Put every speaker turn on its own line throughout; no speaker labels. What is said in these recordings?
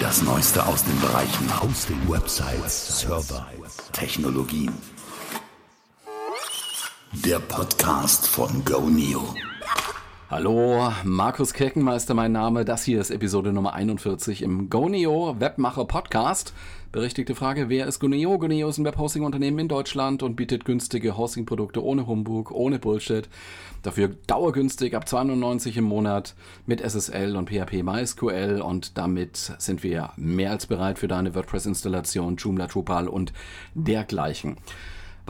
Das Neueste aus den Bereichen Hosting, Websites, Server, Technologien. Der Podcast von GoNeo.
Hallo, Markus Kirkenmeister mein Name. Das hier ist Episode Nummer 41 im GoNeo Webmacher Podcast. Berechtigte Frage, wer ist GoNeo? GoNeo ist ein Webhosting-Unternehmen in Deutschland und bietet günstige Hosting-Produkte ohne Humbug, ohne Bullshit. Dafür dauergünstig ab 2,99 im Monat mit SSL und PHP MySQL und damit sind wir mehr als bereit für deine WordPress-Installation, Joomla, Drupal und dergleichen.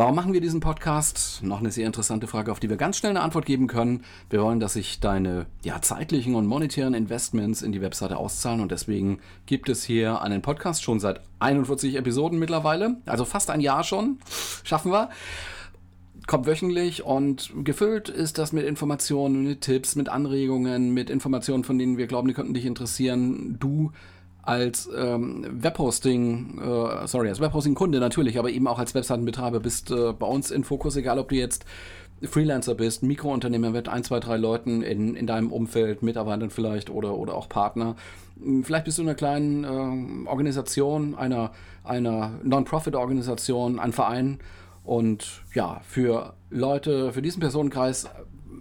Warum machen wir diesen Podcast? Noch eine sehr interessante Frage, auf die wir ganz schnell eine Antwort geben können. Wir wollen, dass sich deine ja, zeitlichen und monetären Investments in die Webseite auszahlen und deswegen gibt es hier einen Podcast schon seit 41 Episoden mittlerweile, also fast ein Jahr schon. Schaffen wir kommt wöchentlich und gefüllt ist das mit Informationen, mit Tipps, mit Anregungen, mit Informationen, von denen wir glauben, die könnten dich interessieren. Du als ähm, Webhosting, äh, sorry, als Webhosting-Kunde natürlich, aber eben auch als Webseitenbetreiber bist äh, bei uns in Fokus, egal ob du jetzt Freelancer bist, Mikrounternehmer mit ein, zwei, drei Leuten in, in deinem Umfeld, Mitarbeitern vielleicht oder, oder auch Partner. Hm, vielleicht bist du in einer kleinen äh, Organisation, einer, einer Non-Profit-Organisation, ein Verein. Und ja, für Leute, für diesen Personenkreis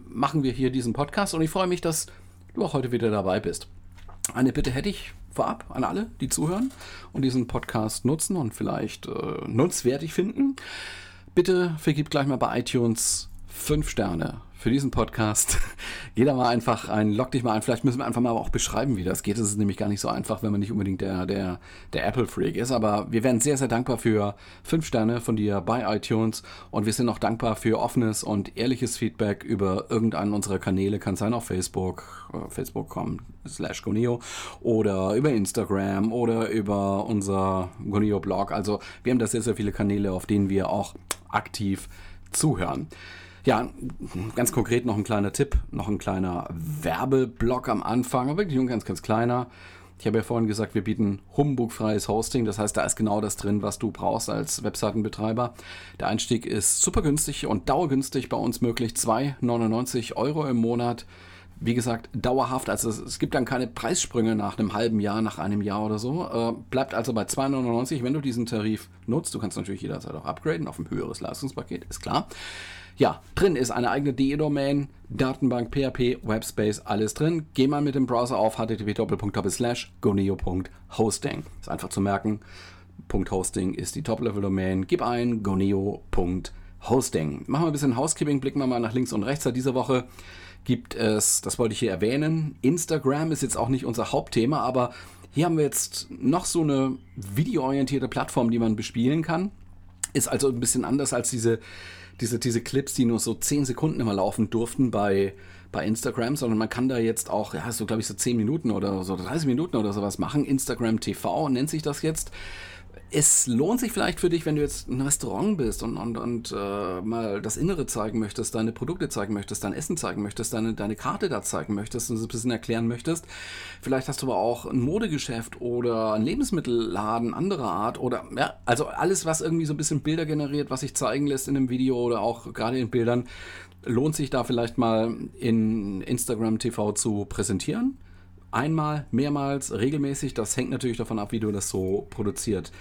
machen wir hier diesen Podcast und ich freue mich, dass du auch heute wieder dabei bist. Eine Bitte hätte ich vorab an alle, die zuhören und diesen Podcast nutzen und vielleicht äh, nutzwertig finden. Bitte vergib gleich mal bei iTunes fünf Sterne für diesen Podcast. Geh da mal einfach ein, log dich mal ein. Vielleicht müssen wir einfach mal auch beschreiben, wie das geht. Es ist nämlich gar nicht so einfach, wenn man nicht unbedingt der, der, der Apple-Freak ist. Aber wir wären sehr, sehr dankbar für fünf Sterne von dir bei iTunes. Und wir sind auch dankbar für offenes und ehrliches Feedback über irgendeinen unserer Kanäle. Kann sein auf Facebook, äh, facebook.com slash Goneo oder über Instagram oder über unser Goneo-Blog. Also wir haben da sehr, sehr viele Kanäle, auf denen wir auch aktiv zuhören. Ja, ganz konkret noch ein kleiner Tipp, noch ein kleiner Werbeblock am Anfang, wirklich ein ganz, ganz kleiner. Ich habe ja vorhin gesagt, wir bieten humbugfreies Hosting. Das heißt, da ist genau das drin, was du brauchst als Webseitenbetreiber. Der Einstieg ist super günstig und dauergünstig bei uns möglich. 2,99 Euro im Monat. Wie gesagt, dauerhaft. Also es gibt dann keine Preissprünge nach einem halben Jahr, nach einem Jahr oder so. Äh, bleibt also bei 2,99, wenn du diesen Tarif nutzt. Du kannst natürlich jederzeit auch upgraden auf ein höheres Leistungspaket, ist klar. Ja, drin ist eine eigene DE-Domain, Datenbank, PHP, Webspace, alles drin. Geh mal mit dem Browser auf http://goneo.hosting. Ist einfach zu merken. .hosting ist die Top-Level-Domain. Gib ein goneo.hosting. Machen wir ein bisschen Housekeeping, blicken wir mal nach links und rechts. Seit dieser Woche gibt es, das wollte ich hier erwähnen, Instagram ist jetzt auch nicht unser Hauptthema, aber hier haben wir jetzt noch so eine videoorientierte Plattform, die man bespielen kann. Ist also ein bisschen anders als diese diese, diese Clips, die nur so 10 Sekunden immer laufen durften bei, bei Instagram, sondern man kann da jetzt auch, ja, so glaube ich so 10 Minuten oder so 30 Minuten oder sowas machen. Instagram TV nennt sich das jetzt es lohnt sich vielleicht für dich, wenn du jetzt ein Restaurant bist und, und, und äh, mal das Innere zeigen möchtest, deine Produkte zeigen möchtest, dein Essen zeigen möchtest, deine, deine Karte da zeigen möchtest und so ein bisschen erklären möchtest. Vielleicht hast du aber auch ein Modegeschäft oder ein Lebensmittelladen anderer Art oder ja, also alles, was irgendwie so ein bisschen Bilder generiert, was sich zeigen lässt in einem Video oder auch gerade in Bildern, lohnt sich da vielleicht mal in Instagram TV zu präsentieren einmal, mehrmals, regelmäßig. Das hängt natürlich davon ab, wie du das so produziert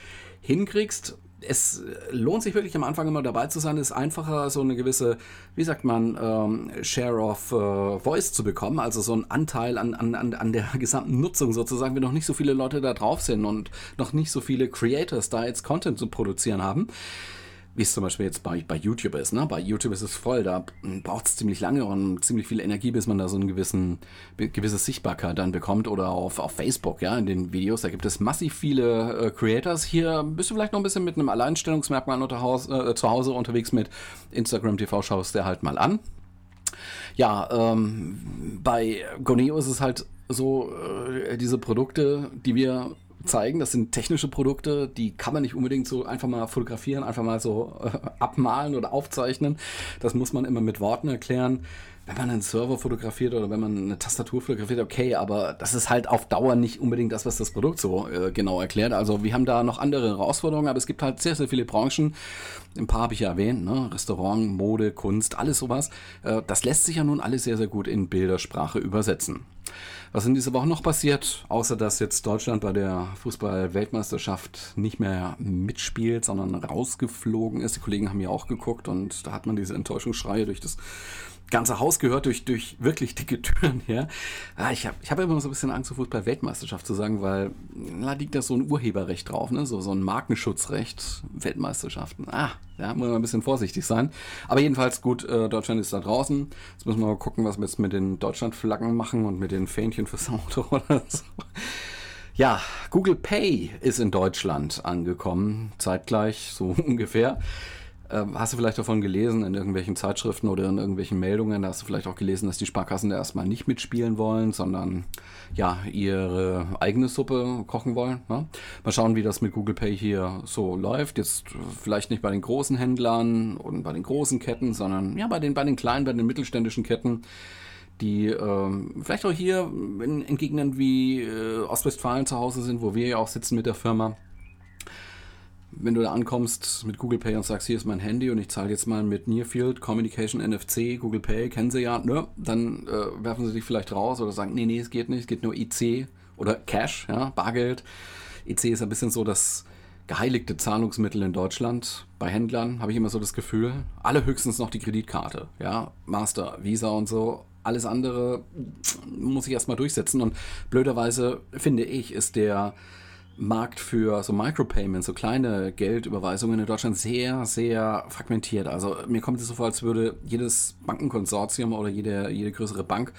hinkriegst. Es lohnt sich wirklich am Anfang immer dabei zu sein. Es ist einfacher, so eine gewisse, wie sagt man, ähm, Share of äh, Voice zu bekommen, also so einen Anteil an, an, an der gesamten Nutzung sozusagen, wenn noch nicht so viele Leute da drauf sind und noch nicht so viele Creators da jetzt Content zu produzieren haben wie es zum Beispiel jetzt bei, bei YouTube ist. Ne? Bei YouTube ist es voll, da braucht es ziemlich lange und ziemlich viel Energie, bis man da so eine gewissen, gewisse Sichtbarkeit dann bekommt. Oder auf, auf Facebook, ja, in den Videos, da gibt es massiv viele äh, Creators. Hier bist du vielleicht noch ein bisschen mit einem Alleinstellungsmerkmal unter Haus, äh, zu Hause unterwegs mit Instagram TV, schaust dir halt mal an. Ja, ähm, bei Goneo ist es halt so, äh, diese Produkte, die wir zeigen. Das sind technische Produkte, die kann man nicht unbedingt so einfach mal fotografieren, einfach mal so äh, abmalen oder aufzeichnen. Das muss man immer mit Worten erklären. Wenn man einen Server fotografiert oder wenn man eine Tastatur fotografiert, okay, aber das ist halt auf Dauer nicht unbedingt das, was das Produkt so äh, genau erklärt. Also wir haben da noch andere Herausforderungen, aber es gibt halt sehr, sehr viele Branchen. Ein paar habe ich ja erwähnt, ne? Restaurant, Mode, Kunst, alles sowas. Äh, das lässt sich ja nun alles sehr, sehr gut in Bildersprache übersetzen. Was in dieser Woche noch passiert, außer dass jetzt Deutschland bei der Fußball-Weltmeisterschaft nicht mehr mitspielt, sondern rausgeflogen ist. Die Kollegen haben ja auch geguckt und da hat man diese Enttäuschungsschreie durch das ganze Haus gehört durch, durch wirklich dicke Türen her. Ja, ich habe ich hab immer so ein bisschen Angst, so Fußball-Weltmeisterschaft zu sagen, weil da liegt da so ein Urheberrecht drauf, ne? so, so ein Markenschutzrecht, Weltmeisterschaften. Ah, ja, muss man ein bisschen vorsichtig sein. Aber jedenfalls gut, äh, Deutschland ist da draußen. Jetzt müssen wir mal gucken, was wir jetzt mit den Deutschlandflaggen machen und mit den Fähnchen fürs Auto oder so. Ja, Google Pay ist in Deutschland angekommen, zeitgleich, so ungefähr. Ähm, hast du vielleicht davon gelesen in irgendwelchen Zeitschriften oder in irgendwelchen Meldungen? Da hast du vielleicht auch gelesen, dass die Sparkassen da erstmal nicht mitspielen wollen, sondern ja, ihre eigene Suppe kochen wollen. Ne? Mal schauen, wie das mit Google Pay hier so läuft. Jetzt vielleicht nicht bei den großen Händlern und bei den großen Ketten, sondern ja, bei den, bei den kleinen, bei den mittelständischen Ketten die ähm, vielleicht auch hier in, in Gegenden wie äh, Ostwestfalen zu Hause sind, wo wir ja auch sitzen mit der Firma wenn du da ankommst mit Google Pay und sagst, hier ist mein Handy und ich zahle jetzt mal mit Nearfield Communication NFC, Google Pay, kennen sie ja, ne? dann äh, werfen sie dich vielleicht raus oder sagen, nee, nee, es geht nicht, es geht nur IC oder Cash, ja, Bargeld. IC ist ein bisschen so das geheiligte Zahlungsmittel in Deutschland. Bei Händlern habe ich immer so das Gefühl, alle höchstens noch die Kreditkarte, ja, Master, Visa und so. Alles andere muss ich erstmal durchsetzen und blöderweise finde ich, ist der Markt für so Micropayments, so kleine Geldüberweisungen in Deutschland sehr, sehr fragmentiert. Also mir kommt es so vor, als würde jedes Bankenkonsortium oder jede, jede größere Bank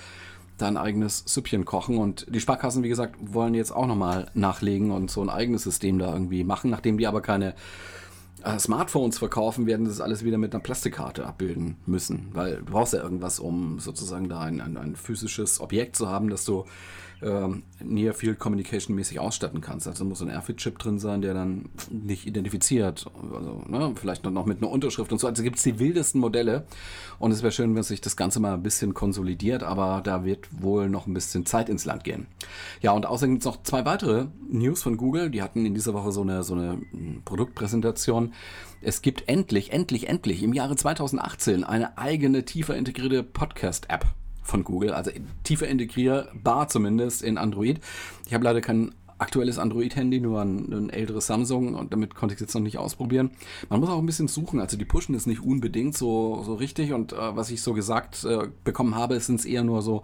da ein eigenes Süppchen kochen. Und die Sparkassen, wie gesagt, wollen jetzt auch nochmal nachlegen und so ein eigenes System da irgendwie machen. Nachdem die aber keine äh, Smartphones verkaufen, werden das alles wieder mit einer Plastikkarte abbilden müssen. Weil du brauchst ja irgendwas, um sozusagen da ein, ein, ein physisches Objekt zu haben, das du ähm, Near Field Communication mäßig ausstatten kannst. Also muss ein RFID-Chip drin sein, der dann nicht identifiziert. Also, ne, vielleicht noch mit einer Unterschrift und so. Also gibt es die wildesten Modelle. Und es wäre schön, wenn sich das Ganze mal ein bisschen konsolidiert, aber da wird wohl noch ein bisschen Zeit ins Land gehen. Ja, und außerdem gibt es noch zwei weitere News von Google. Die hatten in dieser Woche so eine, so eine hm, Produktpräsentation. Es gibt endlich, endlich, endlich im Jahre 2018 eine eigene tiefer integrierte Podcast-App von Google, also tiefer integrierbar zumindest in Android. Ich habe leider kein aktuelles Android-Handy, nur ein, ein, älteres Samsung und damit konnte ich es jetzt noch nicht ausprobieren. Man muss auch ein bisschen suchen, also die pushen es nicht unbedingt so, so richtig und äh, was ich so gesagt äh, bekommen habe, sind es eher nur so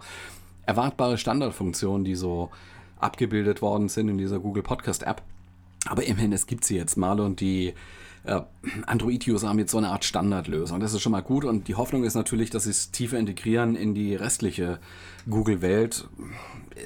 erwartbare Standardfunktionen, die so abgebildet worden sind in dieser Google Podcast App. Aber immerhin, es gibt sie jetzt mal und die äh, Android-User haben jetzt so eine Art Standardlösung. Das ist schon mal gut und die Hoffnung ist natürlich, dass sie es tiefer integrieren in die restliche Google-Welt.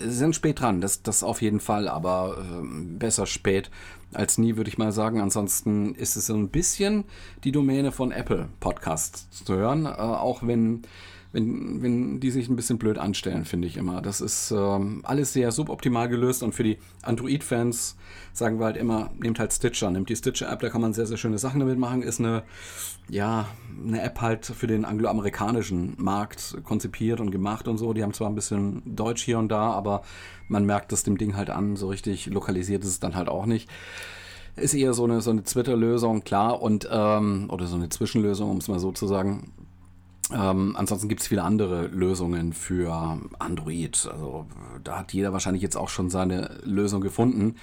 Sie sind spät dran, das, das auf jeden Fall, aber äh, besser spät als nie, würde ich mal sagen. Ansonsten ist es so ein bisschen die Domäne von Apple Podcasts zu hören, äh, auch wenn wenn, wenn die sich ein bisschen blöd anstellen, finde ich immer. Das ist ähm, alles sehr suboptimal gelöst und für die Android-Fans sagen wir halt immer, nehmt halt Stitcher, nehmt die Stitcher-App, da kann man sehr, sehr schöne Sachen damit machen. Ist eine, ja, eine App halt für den angloamerikanischen Markt konzipiert und gemacht und so. Die haben zwar ein bisschen Deutsch hier und da, aber man merkt es dem Ding halt an, so richtig lokalisiert ist es dann halt auch nicht ist eher so eine, so eine Twitter-Lösung, klar, und ähm, oder so eine Zwischenlösung, um es mal so zu sagen. Ähm, ansonsten gibt es viele andere Lösungen für Android. Also da hat jeder wahrscheinlich jetzt auch schon seine Lösung gefunden.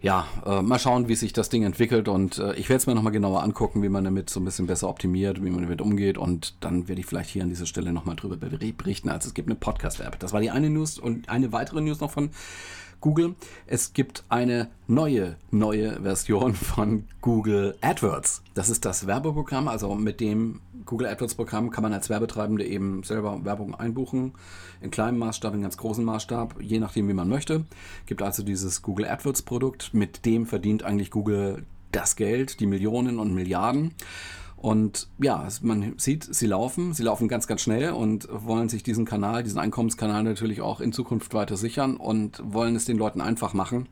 Ja, äh, mal schauen, wie sich das Ding entwickelt und äh, ich werde es mir nochmal genauer angucken, wie man damit so ein bisschen besser optimiert, wie man damit umgeht und dann werde ich vielleicht hier an dieser Stelle nochmal drüber berichten. Also es gibt eine Podcast-App. Das war die eine News und eine weitere News noch von Google. Es gibt eine neue, neue Version von Google AdWords. Das ist das Werbeprogramm, also mit dem Google AdWords Programm kann man als Werbetreibende eben selber Werbung einbuchen. In kleinem Maßstab, in ganz großem Maßstab, je nachdem, wie man möchte. Gibt also dieses Google AdWords Produkt. Mit dem verdient eigentlich Google das Geld, die Millionen und Milliarden. Und ja, man sieht, sie laufen, sie laufen ganz, ganz schnell und wollen sich diesen Kanal, diesen Einkommenskanal natürlich auch in Zukunft weiter sichern und wollen es den Leuten einfach machen.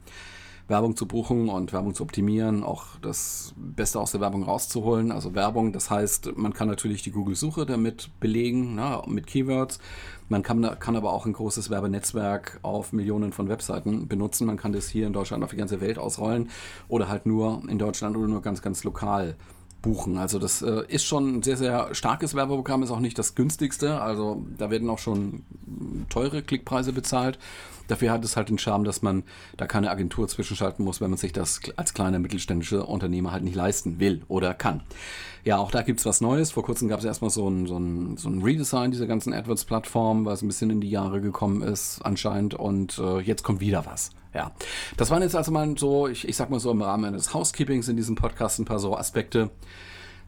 Werbung zu buchen und Werbung zu optimieren, auch das Beste aus der Werbung rauszuholen. Also Werbung, das heißt, man kann natürlich die Google-Suche damit belegen, na, mit Keywords. Man kann, kann aber auch ein großes Werbenetzwerk auf Millionen von Webseiten benutzen. Man kann das hier in Deutschland auf die ganze Welt ausrollen oder halt nur in Deutschland oder nur ganz, ganz lokal buchen. Also das äh, ist schon ein sehr, sehr starkes Werbeprogramm, ist auch nicht das günstigste. Also da werden auch schon teure Klickpreise bezahlt. Dafür hat es halt den Charme, dass man da keine Agentur zwischenschalten muss, wenn man sich das als kleiner mittelständischer Unternehmer halt nicht leisten will oder kann. Ja, auch da gibt es was Neues. Vor kurzem gab es erstmal so ein, so, ein, so ein Redesign dieser ganzen AdWords-Plattform, weil es ein bisschen in die Jahre gekommen ist anscheinend und äh, jetzt kommt wieder was. Ja, das waren jetzt also mal so, ich, ich sag mal so im Rahmen eines Housekeepings in diesem Podcast ein paar so Aspekte,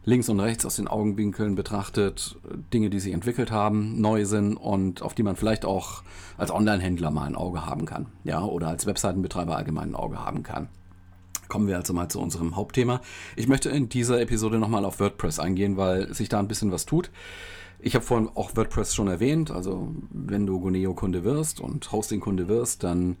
links und rechts aus den Augenwinkeln betrachtet, Dinge, die sich entwickelt haben, neu sind und auf die man vielleicht auch als Online-Händler mal ein Auge haben kann. Ja, oder als Webseitenbetreiber allgemein ein Auge haben kann. Kommen wir also mal zu unserem Hauptthema. Ich möchte in dieser Episode nochmal auf WordPress eingehen, weil sich da ein bisschen was tut. Ich habe vorhin auch WordPress schon erwähnt. Also wenn du Guneo-Kunde wirst und Hosting-Kunde wirst, dann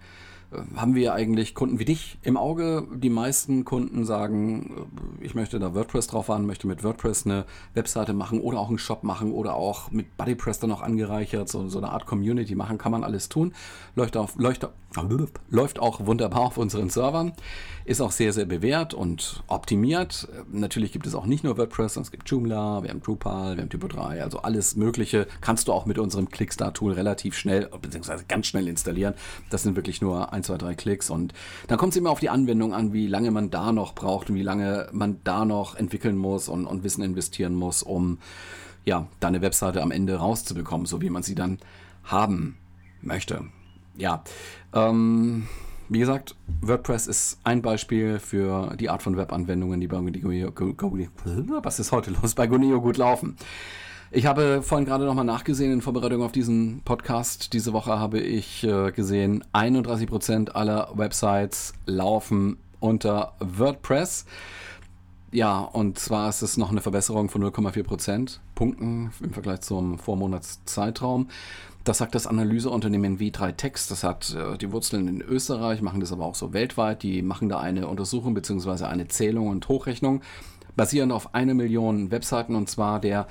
haben wir eigentlich Kunden wie dich im Auge. Die meisten Kunden sagen, äh, ich möchte da WordPress drauf haben, möchte mit WordPress eine Webseite machen oder auch einen Shop machen oder auch mit BuddyPress dann noch angereichert, so, so eine Art Community machen, kann man alles tun. Läuft, auf, läuft, läuft auch wunderbar auf unseren Servern, ist auch sehr, sehr bewährt und optimiert. Natürlich gibt es auch nicht nur WordPress, sondern es gibt Joomla, wir haben Drupal, wir haben Typo 3, also alles Mögliche kannst du auch mit unserem Clickstar-Tool relativ schnell, beziehungsweise ganz schnell installieren. Das sind wirklich nur ein, zwei, drei Klicks und dann kommt es immer auf die Anwendung an, wie lange man da noch braucht und wie lange man da noch entwickeln muss und, und Wissen investieren muss, um ja, deine Webseite am Ende rauszubekommen, so wie man sie dann haben möchte. Ja, ähm, wie gesagt, WordPress ist ein Beispiel für die Art von Webanwendungen, die bei Guneo, was ist heute los, bei Guneo gut laufen. Ich habe vorhin gerade nochmal nachgesehen in Vorbereitung auf diesen Podcast. Diese Woche habe ich äh, gesehen, 31% aller Websites laufen unter WordPress. Ja, und zwar ist es noch eine Verbesserung von 0,4% Punkten im Vergleich zum Vormonatszeitraum. Das sagt das Analyseunternehmen W3 Text. Das hat äh, die Wurzeln in Österreich, machen das aber auch so weltweit. Die machen da eine Untersuchung bzw. eine Zählung und Hochrechnung basierend auf eine Million Webseiten und zwar der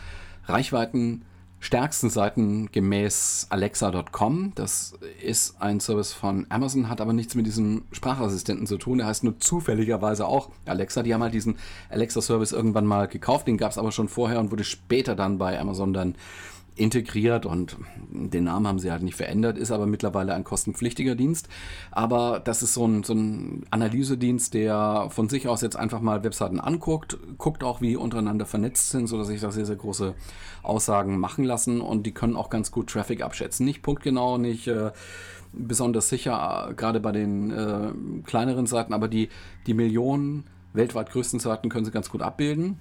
Reichweiten stärksten Seiten gemäß Alexa.com. Das ist ein Service von Amazon, hat aber nichts mit diesem Sprachassistenten zu tun. Der heißt nur zufälligerweise auch Alexa. Die haben halt diesen Alexa-Service irgendwann mal gekauft. Den gab es aber schon vorher und wurde später dann bei Amazon dann integriert und den Namen haben sie halt nicht verändert, ist aber mittlerweile ein kostenpflichtiger Dienst. Aber das ist so ein, so ein Analysedienst, der von sich aus jetzt einfach mal Webseiten anguckt, guckt auch, wie untereinander vernetzt sind, sodass sich da sehr, sehr große Aussagen machen lassen und die können auch ganz gut Traffic abschätzen. Nicht punktgenau, nicht äh, besonders sicher, äh, gerade bei den äh, kleineren Seiten, aber die, die Millionen weltweit größten Seiten können sie ganz gut abbilden.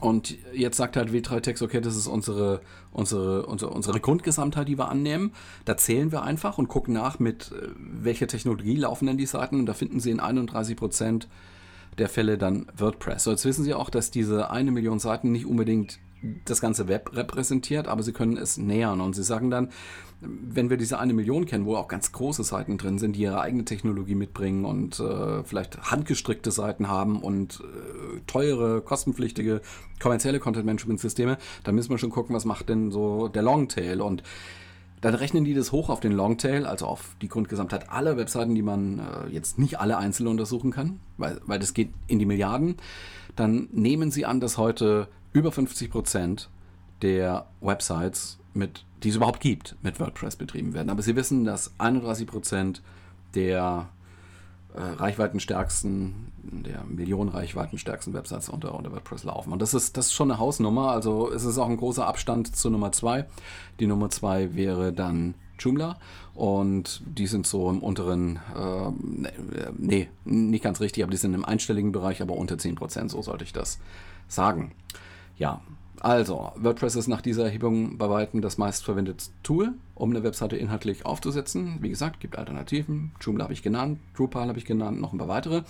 Und jetzt sagt halt W3Text, okay, das ist unsere, unsere, unsere, unsere Grundgesamtheit, die wir annehmen. Da zählen wir einfach und gucken nach, mit äh, welcher Technologie laufen denn die Seiten. Und da finden Sie in 31 Prozent der Fälle dann WordPress. So, jetzt wissen Sie auch, dass diese eine Million Seiten nicht unbedingt das ganze Web repräsentiert, aber Sie können es nähern. Und Sie sagen dann, wenn wir diese eine Million kennen, wo auch ganz große Seiten drin sind, die ihre eigene Technologie mitbringen und äh, vielleicht handgestrickte Seiten haben und äh, teure, kostenpflichtige, kommerzielle Content-Management-Systeme, dann müssen wir schon gucken, was macht denn so der Longtail und dann rechnen die das hoch auf den Longtail, also auf die Grundgesamtheit aller Webseiten, die man äh, jetzt nicht alle einzeln untersuchen kann, weil, weil das geht in die Milliarden. Dann nehmen sie an, dass heute über 50 Prozent der Websites mit die es überhaupt gibt, mit WordPress betrieben werden. Aber Sie wissen, dass 31 Prozent der äh, reichweitenstärksten, der Millionen reichweitenstärksten Websites unter, unter WordPress laufen. Und das ist, das ist schon eine Hausnummer. Also es ist auch ein großer Abstand zur Nummer 2. Die Nummer 2 wäre dann Joomla und die sind so im unteren, äh, nee, nicht ganz richtig, aber die sind im einstelligen Bereich, aber unter 10%, so sollte ich das sagen. Ja, also, WordPress ist nach dieser Erhebung bei weitem das meistverwendete Tool, um eine Webseite inhaltlich aufzusetzen. Wie gesagt, gibt Alternativen. Joomla habe ich genannt, Drupal habe ich genannt, noch ein paar weitere.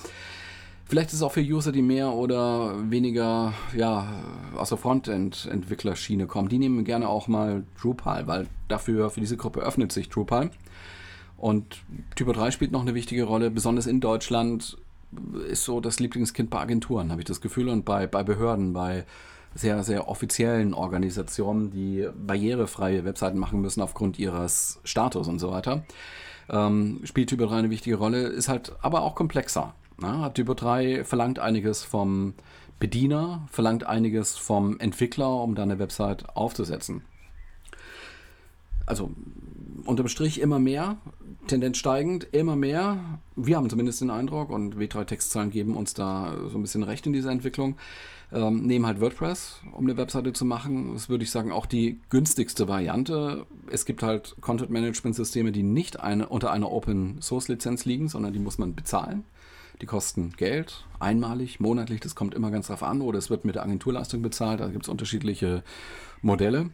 Vielleicht ist es auch für User, die mehr oder weniger ja, aus der Frontend-Entwicklerschiene kommen. Die nehmen gerne auch mal Drupal, weil dafür, für diese Gruppe öffnet sich Drupal. Und Typo 3 spielt noch eine wichtige Rolle, besonders in Deutschland ist so das Lieblingskind bei Agenturen, habe ich das Gefühl, und bei, bei Behörden, bei sehr, sehr offiziellen Organisationen, die barrierefreie Webseiten machen müssen aufgrund ihres Status und so weiter. Ähm, spielt Typo 3 eine wichtige Rolle, ist halt aber auch komplexer. Ja, Typo 3 verlangt einiges vom Bediener, verlangt einiges vom Entwickler, um da eine Website aufzusetzen. Also unterm Strich immer mehr, Tendenz steigend, immer mehr. Wir haben zumindest den Eindruck und W3-Textzahlen geben uns da so ein bisschen recht in dieser Entwicklung. Ähm, nehmen halt WordPress, um eine Webseite zu machen. Das würde ich sagen auch die günstigste Variante. Es gibt halt Content-Management-Systeme, die nicht eine, unter einer Open-Source-Lizenz liegen, sondern die muss man bezahlen. Die kosten Geld, einmalig, monatlich, das kommt immer ganz drauf an. Oder es wird mit der Agenturleistung bezahlt, da gibt es unterschiedliche Modelle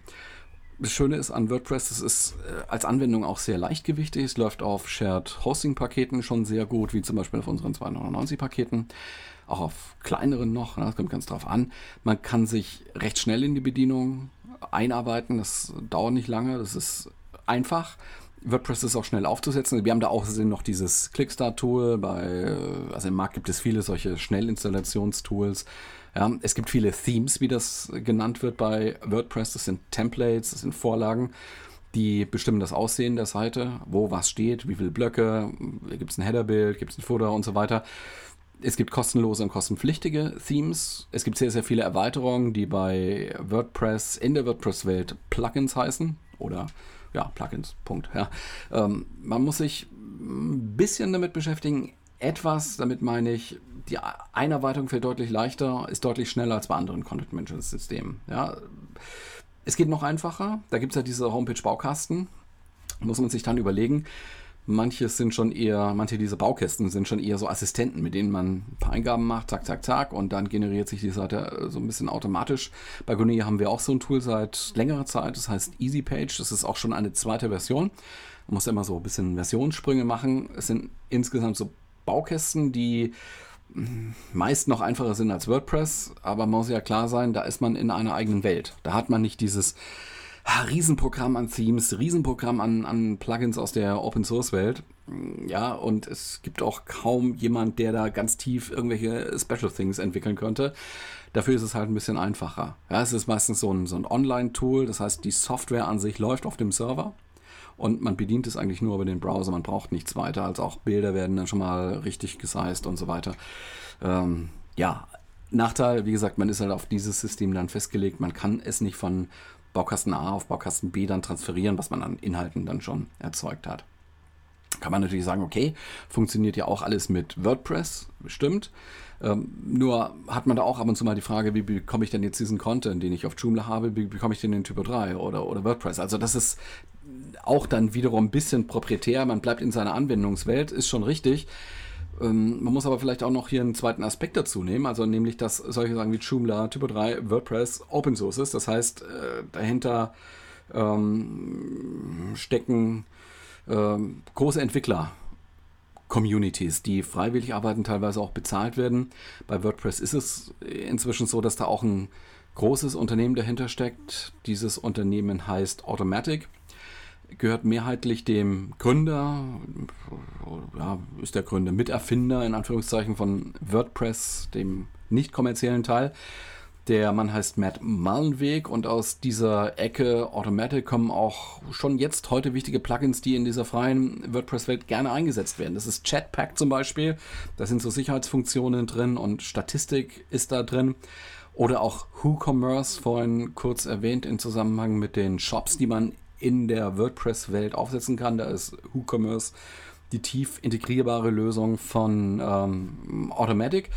das Schöne ist an WordPress, es ist äh, als Anwendung auch sehr leichtgewichtig. Es läuft auf Shared Hosting Paketen schon sehr gut, wie zum Beispiel auf unseren 299 Paketen. Auch auf kleineren noch, ne, das kommt ganz drauf an. Man kann sich recht schnell in die Bedienung einarbeiten. Das dauert nicht lange, das ist einfach. WordPress ist auch schnell aufzusetzen. Wir haben da auch noch dieses Clickstart-Tool. Äh, also im Markt gibt es viele solche Schnellinstallationstools. Ja, es gibt viele Themes, wie das genannt wird bei WordPress. Das sind Templates, das sind Vorlagen, die bestimmen das Aussehen der Seite, wo was steht, wie viele Blöcke, gibt es ein Headerbild, gibt es ein Footer und so weiter. Es gibt kostenlose und kostenpflichtige Themes. Es gibt sehr, sehr viele Erweiterungen, die bei WordPress in der WordPress-Welt Plugins heißen oder ja, Plugins, Punkt. Ja. Ähm, man muss sich ein bisschen damit beschäftigen. Etwas, damit meine ich, die Einarbeitung fällt deutlich leichter, ist deutlich schneller als bei anderen Content-Management-Systemen. Ja. Es geht noch einfacher. Da gibt es ja diese Homepage-Baukasten. Muss man sich dann überlegen. Manche sind schon eher, manche dieser Baukästen sind schon eher so Assistenten, mit denen man ein paar Eingaben macht, zack, zack, zack, und dann generiert sich die Seite so ein bisschen automatisch. Bei Gunea haben wir auch so ein Tool seit längerer Zeit, das heißt EasyPage. Das ist auch schon eine zweite Version. Man muss immer so ein bisschen Versionssprünge machen. Es sind insgesamt so Baukästen, die meist noch einfacher sind als WordPress, aber man muss ja klar sein, da ist man in einer eigenen Welt. Da hat man nicht dieses Riesenprogramm an Themes, Riesenprogramm an, an Plugins aus der Open Source Welt. Ja, und es gibt auch kaum jemand, der da ganz tief irgendwelche Special Things entwickeln könnte. Dafür ist es halt ein bisschen einfacher. Ja, es ist meistens so ein, so ein Online-Tool, das heißt, die Software an sich läuft auf dem Server und man bedient es eigentlich nur über den Browser. Man braucht nichts weiter, als auch Bilder werden dann schon mal richtig gesized und so weiter. Ähm, ja, Nachteil, wie gesagt, man ist halt auf dieses System dann festgelegt. Man kann es nicht von Baukasten A auf Baukasten B dann transferieren, was man an Inhalten dann schon erzeugt hat. Kann man natürlich sagen, okay, funktioniert ja auch alles mit WordPress, bestimmt. Ähm, nur hat man da auch ab und zu mal die Frage, wie bekomme ich denn jetzt diesen Content, den ich auf Joomla habe, wie bekomme ich den in Typo 3 oder, oder WordPress? Also das ist auch dann wiederum ein bisschen proprietär, man bleibt in seiner Anwendungswelt, ist schon richtig. Ähm, man muss aber vielleicht auch noch hier einen zweiten Aspekt dazu nehmen, also nämlich, dass solche Sachen wie Joomla, Typo 3, WordPress Open Source ist. Das heißt, äh, dahinter ähm, stecken ähm, große Entwickler. Communities, die freiwillig arbeiten, teilweise auch bezahlt werden. Bei WordPress ist es inzwischen so, dass da auch ein großes Unternehmen dahinter steckt. Dieses Unternehmen heißt Automatic gehört mehrheitlich dem Gründer, ja, ist der Gründer, Miterfinder in Anführungszeichen von WordPress, dem nicht kommerziellen Teil. Der Mann heißt Matt Malenweg und aus dieser Ecke Automatic kommen auch schon jetzt heute wichtige Plugins, die in dieser freien WordPress-Welt gerne eingesetzt werden. Das ist Chatpack zum Beispiel, da sind so Sicherheitsfunktionen drin und Statistik ist da drin. Oder auch WhoCommerce, vorhin kurz erwähnt im Zusammenhang mit den Shops, die man in der WordPress-Welt aufsetzen kann. Da ist WooCommerce die tief integrierbare Lösung von ähm, Automatic.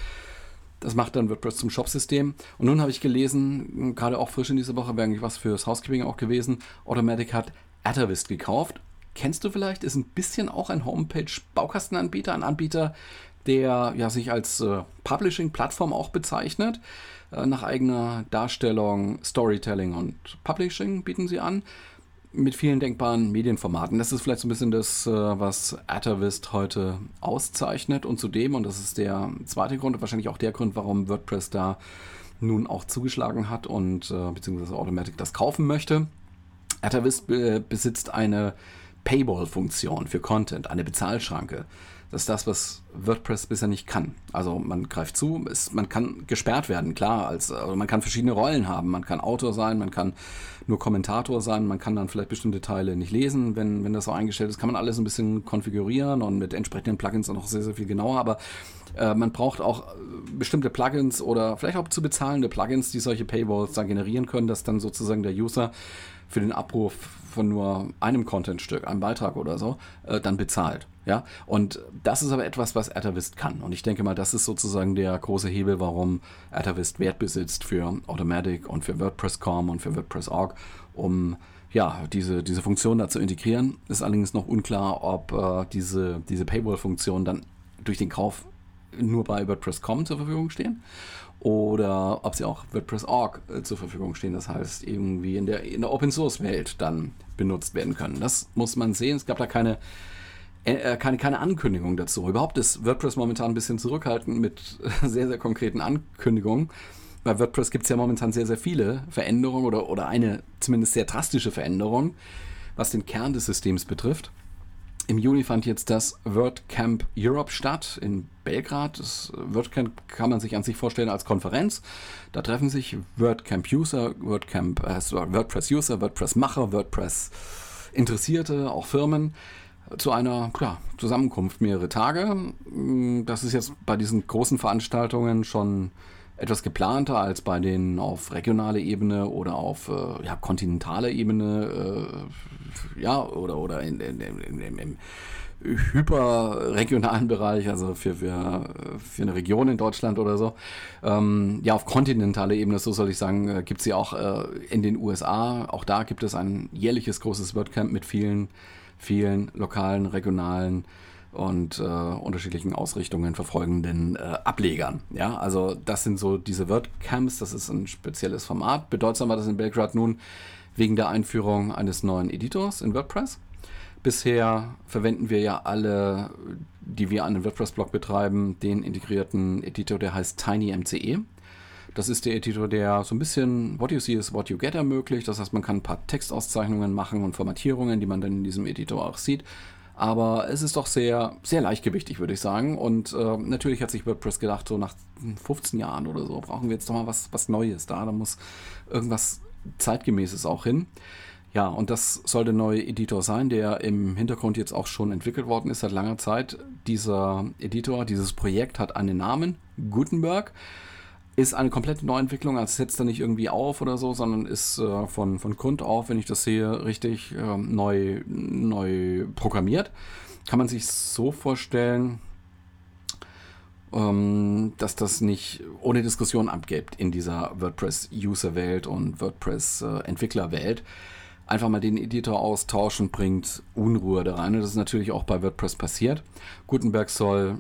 Das macht dann WordPress zum Shop-System. Und nun habe ich gelesen, gerade auch frisch in dieser Woche, wäre eigentlich was fürs Housekeeping auch gewesen, Automatic hat Atavist gekauft. Kennst du vielleicht, ist ein bisschen auch ein Homepage-Baukastenanbieter, ein Anbieter, der ja, sich als äh, Publishing-Plattform auch bezeichnet. Äh, nach eigener Darstellung, Storytelling und Publishing bieten sie an mit vielen denkbaren Medienformaten. Das ist vielleicht so ein bisschen das, äh, was Atavist heute auszeichnet. Und zudem, und das ist der zweite Grund und wahrscheinlich auch der Grund, warum WordPress da nun auch zugeschlagen hat und äh, beziehungsweise Automatic das kaufen möchte. Atavist besitzt eine Paywall-Funktion für Content, eine Bezahlschranke. Das ist das, was WordPress bisher nicht kann. Also man greift zu, es, man kann gesperrt werden, klar. Als, also man kann verschiedene Rollen haben. Man kann Autor sein, man kann nur Kommentator sein, man kann dann vielleicht bestimmte Teile nicht lesen, wenn, wenn das so eingestellt ist. Kann man alles ein bisschen konfigurieren und mit entsprechenden Plugins auch noch sehr, sehr viel genauer. Aber äh, man braucht auch äh, bestimmte Plugins oder vielleicht auch zu bezahlende Plugins, die solche Paywalls dann generieren können, dass dann sozusagen der User für den Abruf von nur einem Contentstück, einem Beitrag oder so, äh, dann bezahlt. Ja, und das ist aber etwas, was Atavist kann. Und ich denke mal, das ist sozusagen der große Hebel, warum Atavist Wert besitzt für Automatic und für WordPress.com und für WordPress.org, um ja, diese, diese Funktion da zu integrieren. Ist allerdings noch unklar, ob äh, diese, diese Paywall-Funktion dann durch den Kauf nur bei WordPress.com zur Verfügung stehen oder ob sie auch WordPress.org äh, zur Verfügung stehen. Das heißt, irgendwie in der, in der Open Source Welt dann benutzt werden können. Das muss man sehen. Es gab da keine äh, äh, keine, keine Ankündigung dazu. Überhaupt ist WordPress momentan ein bisschen zurückhaltend mit sehr, sehr konkreten Ankündigungen. Bei WordPress gibt es ja momentan sehr, sehr viele Veränderungen oder, oder eine zumindest sehr drastische Veränderung, was den Kern des Systems betrifft. Im Juni fand jetzt das WordCamp Europe statt in Belgrad. Das WordCamp kann man sich an sich vorstellen als Konferenz. Da treffen sich WordCamp-User, WordCamp, äh, WordPress-User, WordPress-Macher, WordPress-Interessierte, auch Firmen zu einer ja, Zusammenkunft mehrere Tage. Mm, das ist jetzt bei diesen großen Veranstaltungen schon etwas geplanter als bei den auf regionaler Ebene oder auf äh, ja, kontinentaler Ebene, äh, ja, oder, oder in, in, in, im hyperregionalen Bereich, also für, für, für eine Region in Deutschland oder so. Ähm, ja, auf kontinentaler Ebene, so soll ich sagen, äh, gibt es sie auch äh, in den USA. Auch da gibt es ein jährliches großes WordCamp mit vielen vielen lokalen, regionalen und äh, unterschiedlichen Ausrichtungen verfolgenden äh, Ablegern. Ja, also das sind so diese WordCamps, das ist ein spezielles Format. Bedeutsam war das in Belgrad nun wegen der Einführung eines neuen Editors in WordPress. Bisher verwenden wir ja alle, die wir einen WordPress-Blog betreiben, den integrierten Editor, der heißt TinyMCE. Das ist der Editor, der so ein bisschen What you see is what you get ermöglicht. Das heißt, man kann ein paar Textauszeichnungen machen und Formatierungen, die man dann in diesem Editor auch sieht. Aber es ist doch sehr, sehr leichtgewichtig, würde ich sagen. Und äh, natürlich hat sich WordPress gedacht, so nach 15 Jahren oder so brauchen wir jetzt doch mal was, was Neues da. Da muss irgendwas zeitgemäßes auch hin. Ja, und das soll der neue Editor sein, der im Hintergrund jetzt auch schon entwickelt worden ist seit langer Zeit. Dieser Editor, dieses Projekt hat einen Namen, Gutenberg ist eine komplette Neuentwicklung, also setzt er nicht irgendwie auf oder so, sondern ist äh, von, von Grund auf, wenn ich das sehe, richtig äh, neu, neu programmiert. Kann man sich so vorstellen, dass das nicht ohne Diskussion abgibt in dieser WordPress-User-Welt und WordPress-Entwickler-Welt. Einfach mal den Editor austauschen bringt Unruhe da rein. Und das ist natürlich auch bei WordPress passiert. Gutenberg soll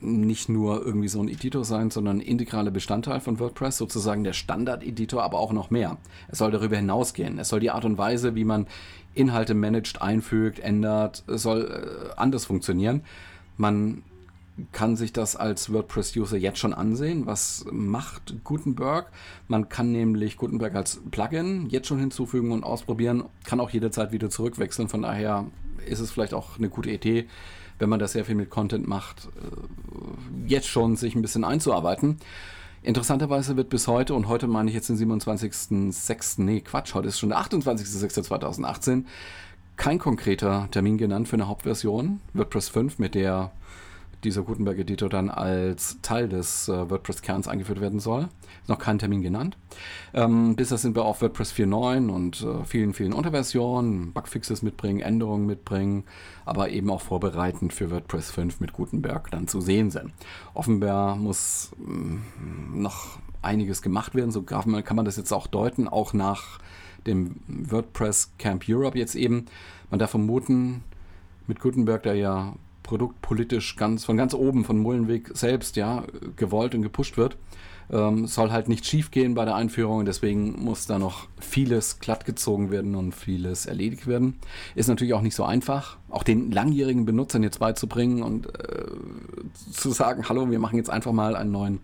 nicht nur irgendwie so ein Editor sein, sondern ein integraler Bestandteil von WordPress, sozusagen der Standard-Editor, aber auch noch mehr. Es soll darüber hinausgehen. Es soll die Art und Weise, wie man Inhalte managt, einfügt, ändert, soll äh, anders funktionieren. Man kann sich das als WordPress-User jetzt schon ansehen. Was macht Gutenberg? Man kann nämlich Gutenberg als Plugin jetzt schon hinzufügen und ausprobieren, kann auch jederzeit wieder zurückwechseln. Von daher ist es vielleicht auch eine gute Idee, wenn man das sehr viel mit Content macht, äh, jetzt schon sich ein bisschen einzuarbeiten. Interessanterweise wird bis heute, und heute meine ich jetzt den 27.06., nee, Quatsch, heute ist schon der 28.06.2018, kein konkreter Termin genannt für eine Hauptversion WordPress 5, mit der dieser Gutenberg-Editor dann als Teil des äh, WordPress-Kerns eingeführt werden soll. Ist noch kein Termin genannt. Ähm, bisher sind wir auf WordPress 4.9 und äh, vielen, vielen Unterversionen, Bugfixes mitbringen, Änderungen mitbringen, aber eben auch vorbereitend für WordPress 5 mit Gutenberg dann zu sehen sind. Offenbar muss mh, mm, noch einiges gemacht werden, so kann man, kann man das jetzt auch deuten, auch nach dem WordPress Camp Europe jetzt eben. Man darf vermuten, mit Gutenberg, der ja produktpolitisch ganz von ganz oben von Mullenweg selbst ja gewollt und gepusht wird. Ähm, soll halt nicht schief gehen bei der Einführung, deswegen muss da noch vieles glatt gezogen werden und vieles erledigt werden. Ist natürlich auch nicht so einfach, auch den langjährigen Benutzern jetzt beizubringen und äh, zu sagen, hallo, wir machen jetzt einfach mal einen neuen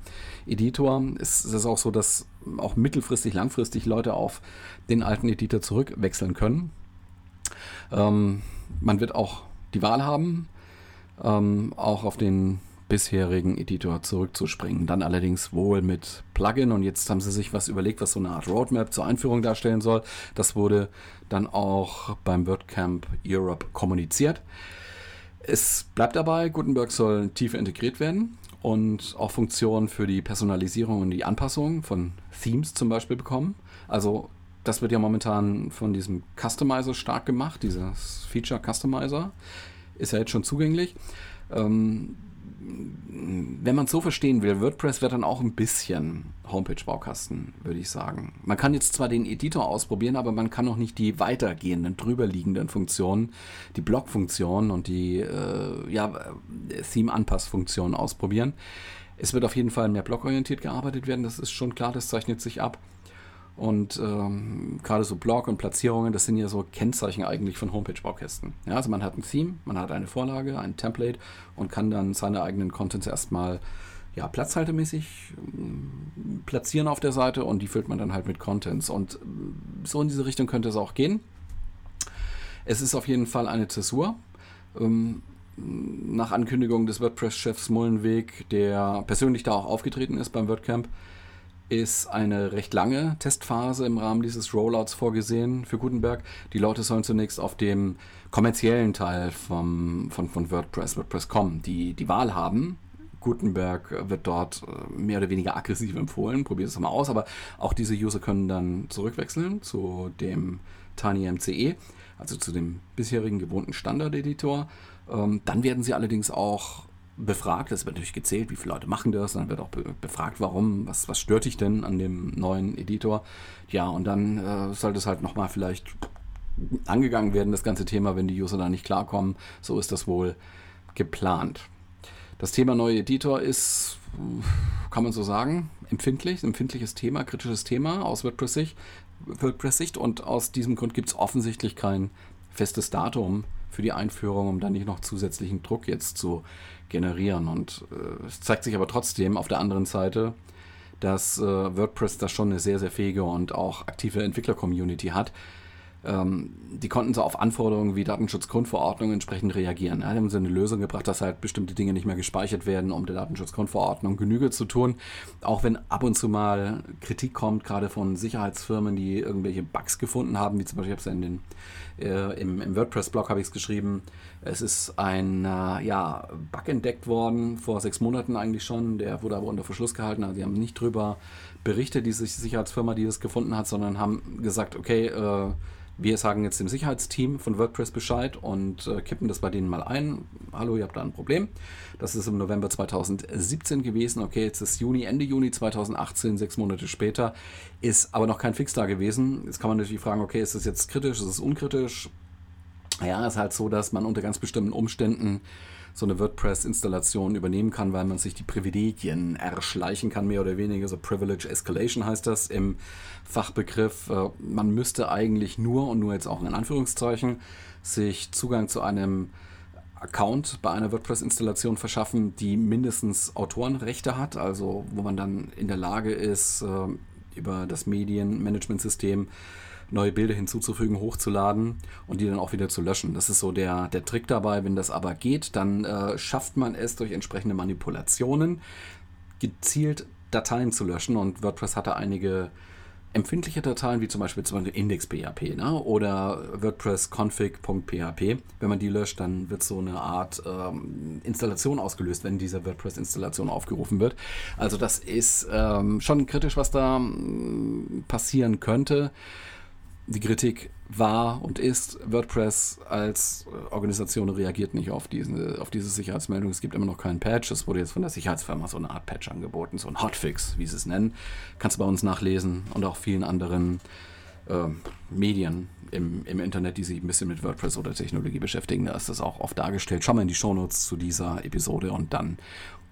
Editor. Es ist auch so, dass auch mittelfristig, langfristig Leute auf den alten Editor zurückwechseln können. Ähm, man wird auch die Wahl haben, ähm, auch auf den bisherigen Editor zurückzuspringen. Dann allerdings wohl mit Plugin und jetzt haben sie sich was überlegt, was so eine Art Roadmap zur Einführung darstellen soll. Das wurde dann auch beim WordCamp Europe kommuniziert. Es bleibt dabei, Gutenberg soll tiefer integriert werden und auch Funktionen für die Personalisierung und die Anpassung von Themes zum Beispiel bekommen. Also das wird ja momentan von diesem Customizer stark gemacht, dieses Feature Customizer ist ja jetzt schon zugänglich. Ähm, wenn man es so verstehen will, WordPress wird dann auch ein bisschen Homepage-Baukasten, würde ich sagen. Man kann jetzt zwar den Editor ausprobieren, aber man kann noch nicht die weitergehenden, drüberliegenden Funktionen, die Blog-Funktionen und die äh, ja, Theme-Anpass-Funktionen ausprobieren. Es wird auf jeden Fall mehr blogorientiert gearbeitet werden, das ist schon klar, das zeichnet sich ab. Und ähm, gerade so Blog und Platzierungen, das sind ja so Kennzeichen eigentlich von Homepage-Baukästen. Ja, also man hat ein Theme, man hat eine Vorlage, ein Template und kann dann seine eigenen Contents erstmal ja, platzhaltemäßig ähm, platzieren auf der Seite und die füllt man dann halt mit Contents. Und ähm, so in diese Richtung könnte es auch gehen. Es ist auf jeden Fall eine Zäsur. Ähm, nach Ankündigung des WordPress-Chefs Mullenweg, der persönlich da auch aufgetreten ist beim WordCamp, ist eine recht lange Testphase im Rahmen dieses Rollouts vorgesehen für Gutenberg. Die Leute sollen zunächst auf dem kommerziellen Teil vom, von, von WordPress, WordPress.com, die, die Wahl haben. Gutenberg wird dort äh, mehr oder weniger aggressiv empfohlen. Probiert es mal aus, aber auch diese User können dann zurückwechseln zu dem Tiny MCE, also zu dem bisherigen gewohnten Standard-Editor. Ähm, dann werden sie allerdings auch befragt. Es wird natürlich gezählt, wie viele Leute machen das. Dann wird auch befragt, warum, was, was stört dich denn an dem neuen Editor. Ja, und dann äh, sollte es halt nochmal vielleicht angegangen werden, das ganze Thema, wenn die User da nicht klarkommen. So ist das wohl geplant. Das Thema neue Editor ist, kann man so sagen, empfindlich, empfindliches Thema, kritisches Thema aus WordPress-Sicht. WordPress und aus diesem Grund gibt es offensichtlich kein festes Datum für die Einführung, um dann nicht noch zusätzlichen Druck jetzt zu generieren. Und äh, es zeigt sich aber trotzdem auf der anderen Seite, dass äh, WordPress da schon eine sehr, sehr fähige und auch aktive Entwickler-Community hat. Ähm, die konnten so auf Anforderungen wie Datenschutzgrundverordnung entsprechend reagieren. Ja, die haben so eine Lösung gebracht, dass halt bestimmte Dinge nicht mehr gespeichert werden, um der Datenschutzgrundverordnung Genüge zu tun. Auch wenn ab und zu mal Kritik kommt, gerade von Sicherheitsfirmen, die irgendwelche Bugs gefunden haben, wie zum Beispiel, ich habe es ja in den äh, im, im WordPress-Blog habe ich es geschrieben. Es ist ein äh, ja, Bug entdeckt worden, vor sechs Monaten eigentlich schon. Der wurde aber unter Verschluss gehalten. Also, die haben nicht drüber berichtet, diese Sicherheitsfirma, die es gefunden hat, sondern haben gesagt, okay, äh, wir sagen jetzt dem Sicherheitsteam von WordPress Bescheid und äh, kippen das bei denen mal ein. Hallo, ihr habt da ein Problem. Das ist im November 2017 gewesen. Okay, jetzt ist Juni, Ende Juni 2018, sechs Monate später. Ist aber noch kein Fix da gewesen. Jetzt kann man natürlich fragen, okay, ist das jetzt kritisch, ist es unkritisch? Ja, ist halt so, dass man unter ganz bestimmten Umständen so eine WordPress-Installation übernehmen kann, weil man sich die Privilegien erschleichen kann, mehr oder weniger. So Privilege Escalation heißt das im Fachbegriff. Äh, man müsste eigentlich nur, und nur jetzt auch in Anführungszeichen, sich Zugang zu einem Account bei einer WordPress-Installation verschaffen, die mindestens Autorenrechte hat, also wo man dann in der Lage ist, äh, über das Medienmanagementsystem neue Bilder hinzuzufügen, hochzuladen und die dann auch wieder zu löschen. Das ist so der, der Trick dabei. Wenn das aber geht, dann äh, schafft man es durch entsprechende Manipulationen, gezielt Dateien zu löschen. Und WordPress hatte einige empfindliche Dateien, wie zum Beispiel, zum Beispiel index.php ne? oder WordPress-config.php. Wenn man die löscht, dann wird so eine Art ähm, Installation ausgelöst, wenn diese WordPress-Installation aufgerufen wird. Also das ist ähm, schon kritisch, was da ähm, passieren könnte die Kritik war und ist, WordPress als Organisation reagiert nicht auf diese, auf diese Sicherheitsmeldung. Es gibt immer noch keinen Patch. Es wurde jetzt von der Sicherheitsfirma so eine Art Patch angeboten, so ein Hotfix, wie sie es nennen. Kannst du bei uns nachlesen und auch vielen anderen äh, Medien im, im Internet, die sich ein bisschen mit WordPress oder Technologie beschäftigen. Da ist das auch oft dargestellt. Schau mal in die Shownotes zu dieser Episode und dann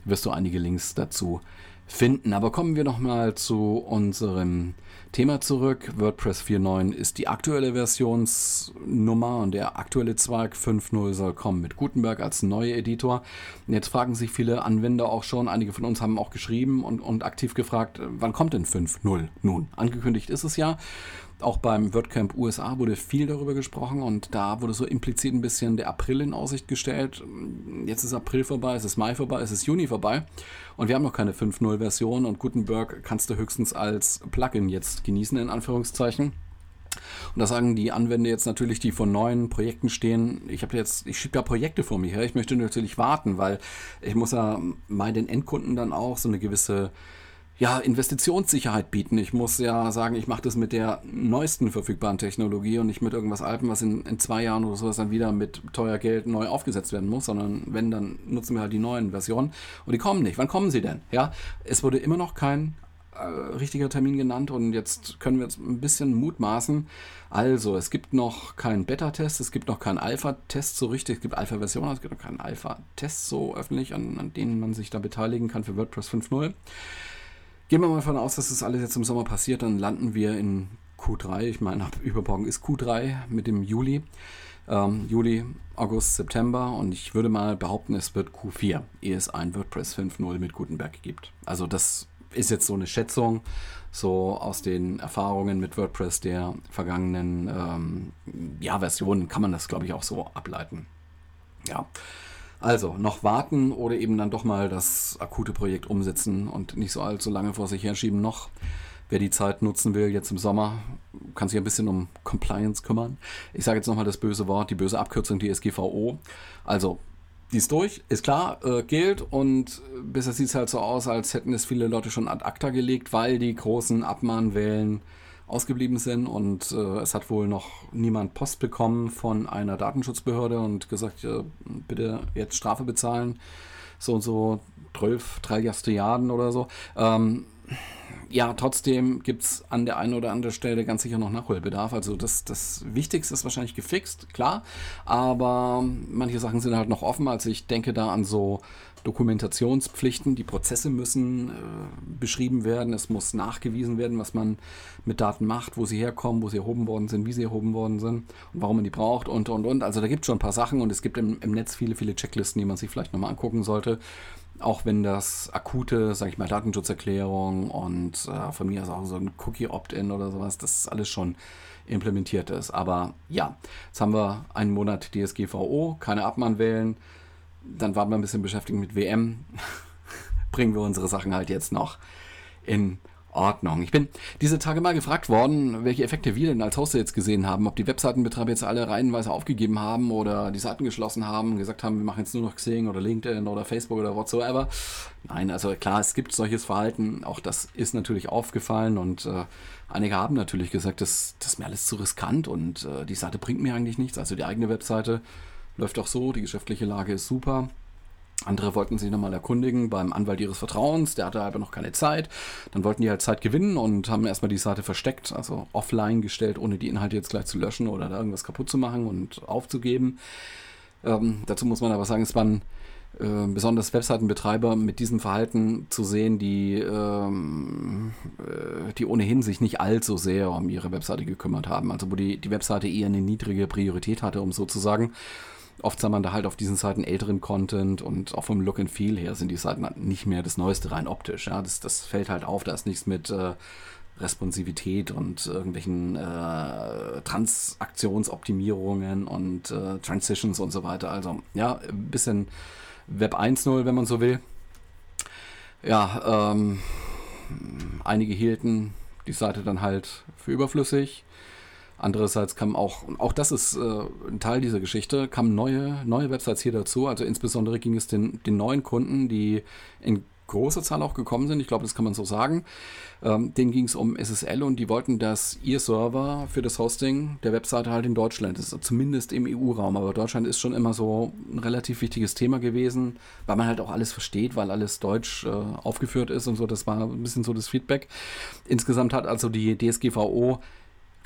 wirst du einige Links dazu finden. Aber kommen wir nochmal zu unserem Thema zurück. WordPress 4.9 ist die aktuelle Versionsnummer und der aktuelle Zweig 5.0 soll kommen mit Gutenberg als neuer Editor. Und jetzt fragen sich viele Anwender auch schon, einige von uns haben auch geschrieben und, und aktiv gefragt, wann kommt denn 5.0 nun? Angekündigt ist es ja. Auch beim WordCamp USA wurde viel darüber gesprochen und da wurde so implizit ein bisschen der April in Aussicht gestellt. Jetzt ist April vorbei, es ist Mai vorbei, es ist Juni vorbei und wir haben noch keine 5.0-Version und Gutenberg kannst du höchstens als Plugin jetzt genießen, in Anführungszeichen. Und da sagen die Anwender jetzt natürlich, die vor neuen Projekten stehen, ich habe jetzt, ich schiebe ja Projekte vor mir her, ich möchte natürlich warten, weil ich muss ja meinen Endkunden dann auch so eine gewisse ja, Investitionssicherheit bieten. Ich muss ja sagen, ich mache das mit der neuesten verfügbaren Technologie und nicht mit irgendwas Alten, was in, in zwei Jahren oder sowas dann wieder mit teuer Geld neu aufgesetzt werden muss, sondern wenn, dann nutzen wir halt die neuen Versionen und die kommen nicht. Wann kommen sie denn? Ja, es wurde immer noch kein äh, richtiger Termin genannt und jetzt können wir jetzt ein bisschen mutmaßen. Also, es gibt noch keinen Beta-Test, es gibt noch keinen Alpha-Test so richtig, es gibt Alpha-Versionen, es gibt noch keinen Alpha-Test so öffentlich, an, an denen man sich da beteiligen kann für WordPress 5.0. Gehen wir mal davon aus, dass das alles jetzt im Sommer passiert, dann landen wir in Q3. Ich meine, ab übermorgen ist Q3 mit dem Juli. Ähm, Juli, August, September und ich würde mal behaupten, es wird Q4, ehe es ein WordPress 5.0 mit Gutenberg gibt. Also das ist jetzt so eine Schätzung, so aus den Erfahrungen mit WordPress der vergangenen ähm, ja, Versionen kann man das, glaube ich, auch so ableiten. Ja. Also noch warten oder eben dann doch mal das akute Projekt umsetzen und nicht so allzu lange vor sich herschieben noch. Wer die Zeit nutzen will, jetzt im Sommer, kann sich ein bisschen um Compliance kümmern. Ich sage jetzt nochmal das böse Wort, die böse Abkürzung DSGVO. Also die ist durch, ist klar, äh, gilt und bisher sieht es halt so aus, als hätten es viele Leute schon ad acta gelegt, weil die großen Abmahnwellen ausgeblieben sind und äh, es hat wohl noch niemand Post bekommen von einer Datenschutzbehörde und gesagt, äh, bitte jetzt Strafe bezahlen, so und so 12 Trilliarden oder so. Ähm, ja, trotzdem gibt es an der einen oder anderen Stelle ganz sicher noch Nachholbedarf. Also das, das Wichtigste ist wahrscheinlich gefixt, klar. Aber manche Sachen sind halt noch offen. Also ich denke da an so Dokumentationspflichten. Die Prozesse müssen äh, beschrieben werden. Es muss nachgewiesen werden, was man mit Daten macht, wo sie herkommen, wo sie erhoben worden sind, wie sie erhoben worden sind und warum man die braucht und, und, und. Also da gibt es schon ein paar Sachen und es gibt im, im Netz viele, viele Checklisten, die man sich vielleicht nochmal angucken sollte auch wenn das akute, sag ich mal, Datenschutzerklärung und äh, von mir aus auch so ein Cookie-Opt-in oder sowas, das alles schon implementiert ist. Aber ja, jetzt haben wir einen Monat DSGVO, keine Abmahnwellen, dann waren wir ein bisschen beschäftigt mit WM. Bringen wir unsere Sachen halt jetzt noch in Ordnung. Ich bin diese Tage mal gefragt worden, welche Effekte wir denn als Hoster jetzt gesehen haben. Ob die Webseitenbetreiber jetzt alle reihenweise aufgegeben haben oder die Seiten geschlossen haben, gesagt haben, wir machen jetzt nur noch Xing oder LinkedIn oder Facebook oder whatsoever. Nein, also klar, es gibt solches Verhalten. Auch das ist natürlich aufgefallen und äh, einige haben natürlich gesagt, das, das ist mir alles zu riskant und äh, die Seite bringt mir eigentlich nichts. Also die eigene Webseite läuft auch so, die geschäftliche Lage ist super. Andere wollten sich nochmal erkundigen beim Anwalt ihres Vertrauens, der hatte aber noch keine Zeit. Dann wollten die halt Zeit gewinnen und haben erstmal die Seite versteckt, also offline gestellt, ohne die Inhalte jetzt gleich zu löschen oder da irgendwas kaputt zu machen und aufzugeben. Ähm, dazu muss man aber sagen, es waren äh, besonders Webseitenbetreiber mit diesem Verhalten zu sehen, die, ähm, äh, die ohnehin sich nicht allzu sehr um ihre Webseite gekümmert haben. Also wo die, die Webseite eher eine niedrige Priorität hatte, um so zu. Oft sah man da halt auf diesen Seiten älteren Content und auch vom Look and Feel her sind die Seiten nicht mehr das Neueste rein optisch. Ja, das, das fällt halt auf, da ist nichts mit äh, Responsivität und irgendwelchen äh, Transaktionsoptimierungen und äh, Transitions und so weiter. Also ja, ein bisschen Web 1.0, wenn man so will. Ja, ähm, einige hielten die Seite dann halt für überflüssig. Andererseits kam auch, auch das ist äh, ein Teil dieser Geschichte, kamen neue, neue Websites hier dazu. Also insbesondere ging es den, den neuen Kunden, die in großer Zahl auch gekommen sind, ich glaube, das kann man so sagen. Ähm, denen ging es um SSL und die wollten, dass ihr Server für das Hosting der Webseite halt in Deutschland ist, zumindest im EU-Raum. Aber Deutschland ist schon immer so ein relativ wichtiges Thema gewesen, weil man halt auch alles versteht, weil alles deutsch äh, aufgeführt ist und so. Das war ein bisschen so das Feedback. Insgesamt hat also die DSGVO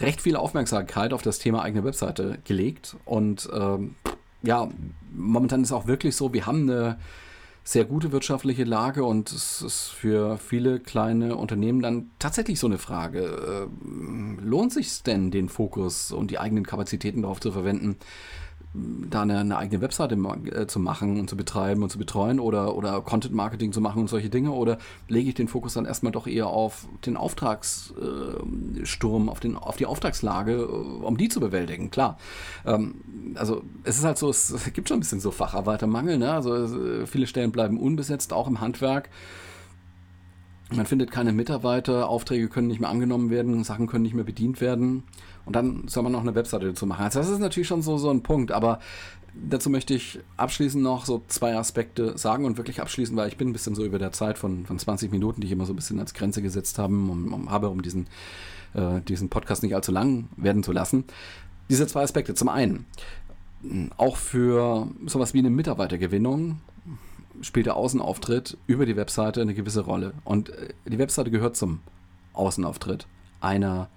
recht viel Aufmerksamkeit auf das Thema eigene Webseite gelegt. Und ähm, ja, momentan ist auch wirklich so, wir haben eine sehr gute wirtschaftliche Lage und es ist für viele kleine Unternehmen dann tatsächlich so eine Frage. Äh, lohnt sich denn, den Fokus und die eigenen Kapazitäten darauf zu verwenden, da eine, eine eigene Webseite äh, zu machen und zu betreiben und zu betreuen oder, oder Content Marketing zu machen und solche Dinge? Oder lege ich den Fokus dann erstmal doch eher auf den Auftragssturm, auf, den, auf die Auftragslage, äh, um die zu bewältigen? Klar. Ähm, also es ist halt so, es gibt schon ein bisschen so Facharbeitermangel. Ne? Also äh, viele Stellen bleiben unbesetzt, auch im Handwerk. Man findet keine Mitarbeiter, Aufträge können nicht mehr angenommen werden, Sachen können nicht mehr bedient werden. Und dann soll man noch eine Webseite dazu machen. Also das ist natürlich schon so, so ein Punkt, aber dazu möchte ich abschließend noch so zwei Aspekte sagen und wirklich abschließen, weil ich bin ein bisschen so über der Zeit von, von 20 Minuten, die ich immer so ein bisschen als Grenze gesetzt habe, um, um, habe, um diesen, äh, diesen Podcast nicht allzu lang werden zu lassen. Diese zwei Aspekte. Zum einen, auch für sowas wie eine Mitarbeitergewinnung spielt der Außenauftritt über die Webseite eine gewisse Rolle. Und äh, die Webseite gehört zum Außenauftritt einer,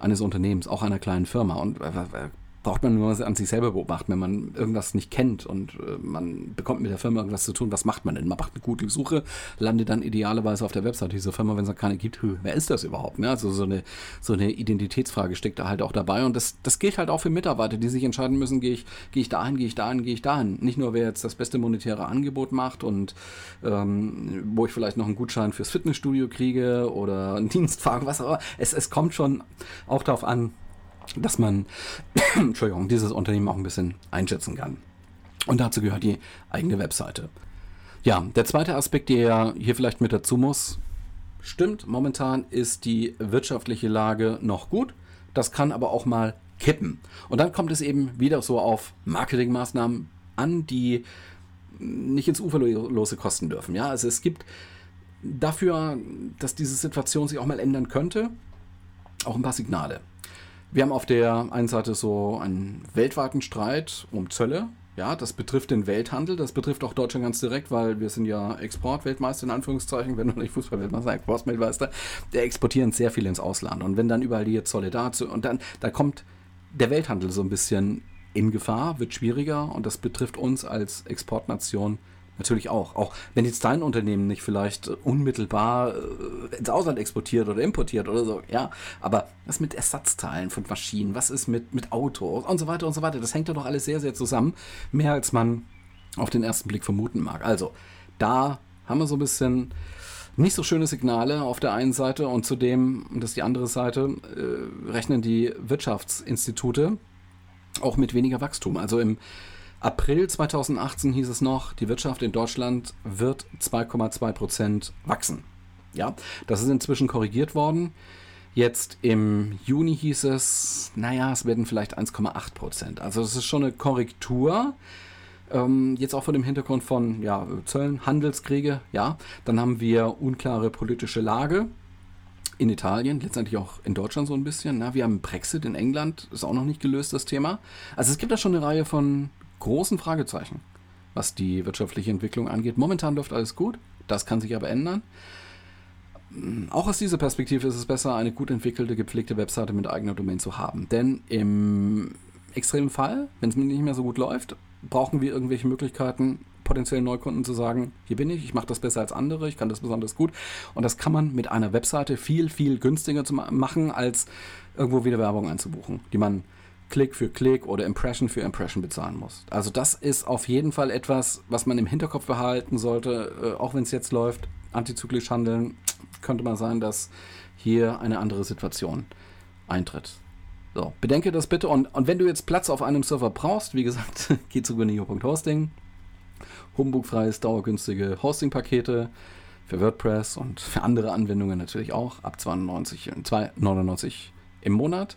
eines Unternehmens, auch einer kleinen Firma. Und äh, braucht man nur an sich selber beobachten, wenn man irgendwas nicht kennt und äh, man bekommt mit der Firma irgendwas zu tun, was macht man denn? Man macht eine gute Suche, landet dann idealerweise auf der Website dieser Firma, wenn es noch keine gibt, wer ist das überhaupt? Ne? Also so eine, so eine Identitätsfrage steckt da halt auch dabei und das, das gilt halt auch für Mitarbeiter, die sich entscheiden müssen, gehe ich, gehe ich dahin, gehe ich dahin, gehe ich dahin. Nicht nur, wer jetzt das beste monetäre Angebot macht und ähm, wo ich vielleicht noch einen Gutschein fürs Fitnessstudio kriege oder einen Dienstwagen, was auch immer. Es, es kommt schon auch darauf an, dass man Entschuldigung, dieses Unternehmen auch ein bisschen einschätzen kann. Und dazu gehört die eigene Webseite. Ja, der zweite Aspekt, der hier vielleicht mit dazu muss, stimmt, momentan ist die wirtschaftliche Lage noch gut. Das kann aber auch mal kippen. Und dann kommt es eben wieder so auf Marketingmaßnahmen an, die nicht ins Uferlose kosten dürfen. Ja, also es gibt dafür, dass diese Situation sich auch mal ändern könnte, auch ein paar Signale. Wir haben auf der einen Seite so einen weltweiten Streit um Zölle. Ja, das betrifft den Welthandel, das betrifft auch Deutschland ganz direkt, weil wir sind ja Exportweltmeister in Anführungszeichen, wenn du nicht Fußballweltmeister, Exportweltmeister, der exportieren sehr viel ins Ausland. Und wenn dann überall die Zolle dazu und dann, da kommt der Welthandel so ein bisschen in Gefahr, wird schwieriger und das betrifft uns als Exportnation natürlich auch. Auch wenn jetzt dein Unternehmen nicht vielleicht unmittelbar äh, ins Ausland exportiert oder importiert oder so, ja. Aber was mit Ersatzteilen von Maschinen, was ist mit, mit Autos und so weiter und so weiter, das hängt ja doch alles sehr, sehr zusammen. Mehr als man auf den ersten Blick vermuten mag. Also, da haben wir so ein bisschen nicht so schöne Signale auf der einen Seite und zudem, und das ist die andere Seite, äh, rechnen die Wirtschaftsinstitute auch mit weniger Wachstum. Also im April 2018 hieß es noch, die Wirtschaft in Deutschland wird 2,2 Prozent wachsen. Ja, das ist inzwischen korrigiert worden. Jetzt im Juni hieß es, naja, es werden vielleicht 1,8 Prozent. Also es ist schon eine Korrektur. Ähm, jetzt auch vor dem Hintergrund von ja, Zöllen, Handelskriege, ja. Dann haben wir unklare politische Lage in Italien, letztendlich auch in Deutschland so ein bisschen. Na, wir haben Brexit in England, ist auch noch nicht gelöst, das Thema. Also es gibt da schon eine Reihe von großen Fragezeichen, was die wirtschaftliche Entwicklung angeht. Momentan läuft alles gut, das kann sich aber ändern. Auch aus dieser Perspektive ist es besser, eine gut entwickelte, gepflegte Webseite mit eigener Domain zu haben. Denn im extremen Fall, wenn es nicht mehr so gut läuft, brauchen wir irgendwelche Möglichkeiten, potenziellen Neukunden zu sagen, hier bin ich, ich mache das besser als andere, ich kann das besonders gut. Und das kann man mit einer Webseite viel, viel günstiger machen, als irgendwo wieder Werbung einzubuchen, die man Klick für Klick oder Impression für Impression bezahlen muss. Also das ist auf jeden Fall etwas, was man im Hinterkopf behalten sollte, äh, auch wenn es jetzt läuft. Antizyklisch handeln, könnte man sein, dass hier eine andere Situation eintritt. So, bedenke das bitte und, und wenn du jetzt Platz auf einem Server brauchst, wie gesagt, geh zu gunio.hosting. Humbugfreies, dauergünstige Hosting-Pakete für WordPress und für andere Anwendungen natürlich auch ab 92, 2,99 im Monat.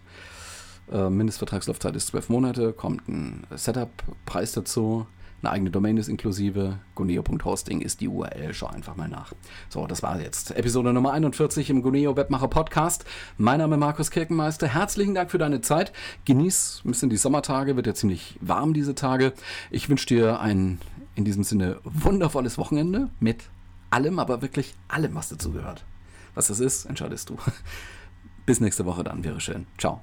Äh, Mindestvertragslaufzeit ist zwölf Monate, kommt ein Setup-Preis dazu. Eine eigene Domain ist inklusive. Guneo.hosting ist die URL. Schau einfach mal nach. So, das war jetzt Episode Nummer 41 im Guneo Webmacher Podcast. Mein Name ist Markus Kirkenmeister. Herzlichen Dank für deine Zeit. Genieß ein bisschen die Sommertage. Wird ja ziemlich warm diese Tage. Ich wünsche dir ein in diesem Sinne wundervolles Wochenende mit allem, aber wirklich allem, was dazu gehört. Was das ist, entscheidest du. Bis nächste Woche dann. Wäre schön. Ciao.